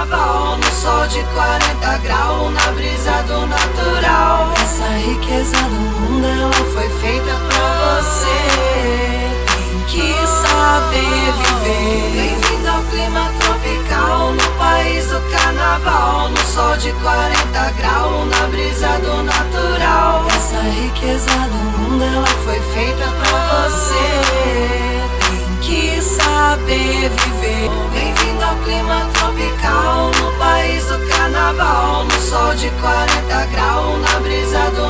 carnaval, no sol de 40 graus, na brisa do natural. Essa riqueza do mundo, ela foi feita pra você. Tem que saber viver. Bem-vindo ao clima tropical, no país do carnaval, no sol de 40 graus, na brisa do natural. Essa riqueza do mundo, ela foi feita pra você saber viver. Bem-vindo ao clima tropical, no país do carnaval, no sol de 40 graus, na brisa do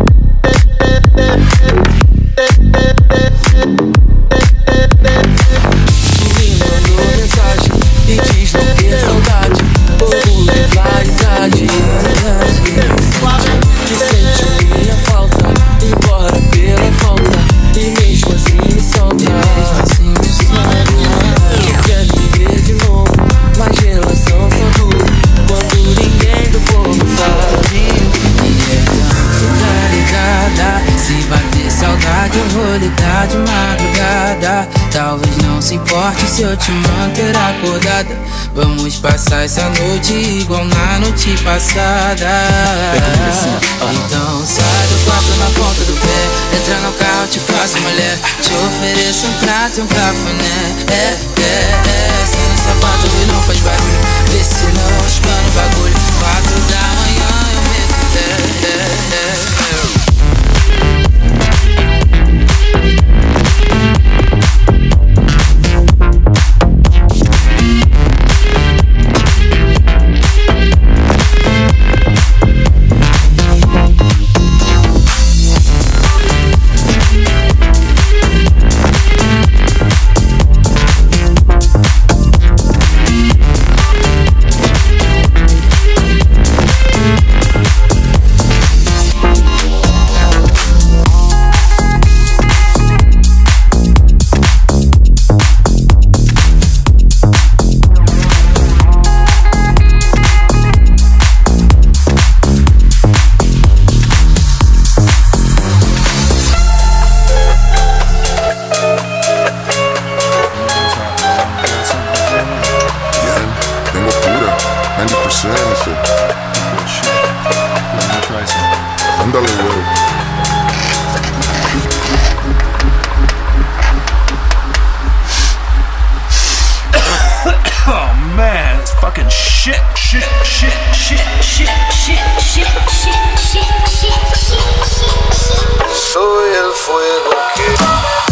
Se importe se eu te manter acordada. Vamos passar essa noite igual na noite passada. Então sai do quarto na ponta do pé. Entra no carro, te faço mulher. Te ofereço um prato e um cafuné. É, man, it's fucking shit, shit, shit, shit, shit, shit, shit, shit, shit, shit, shit, shit. Soy el fuego que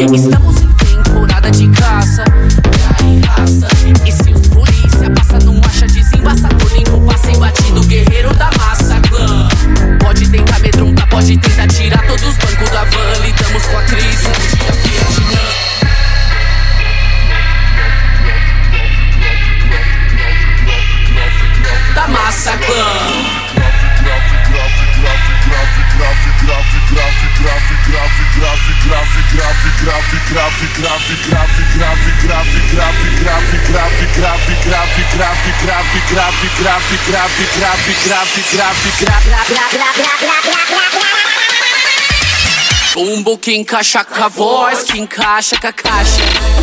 Estamos grave, grave, grave, grave, grave, grave, Bumbo que encaixa com a voz, que encaixa com a caixa.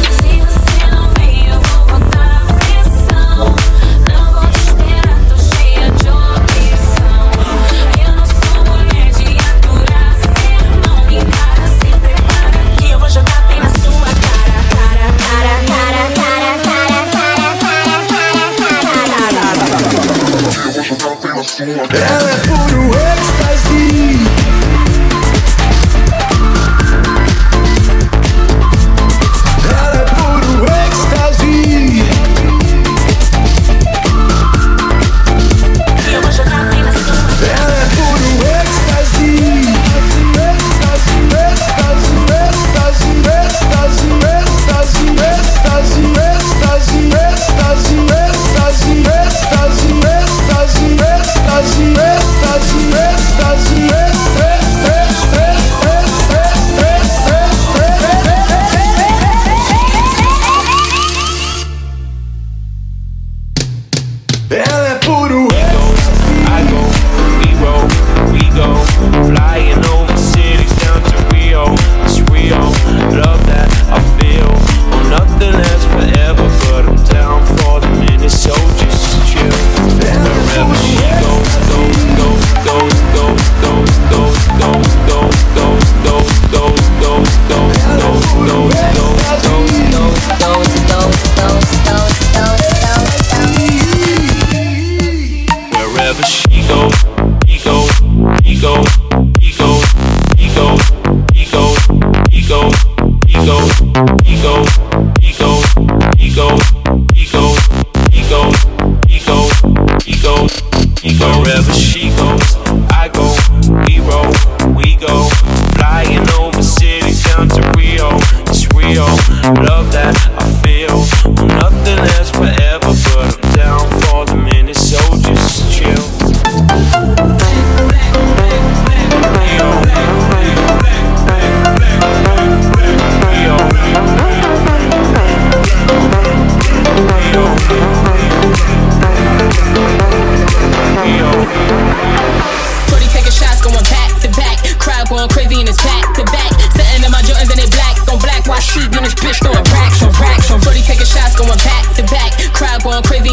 going crazy and it's back to back. setting in my Jordans and they black on black. Why she in this bitch throwing racks on racks on. Shorty taking shots going back to back. Crowd going crazy.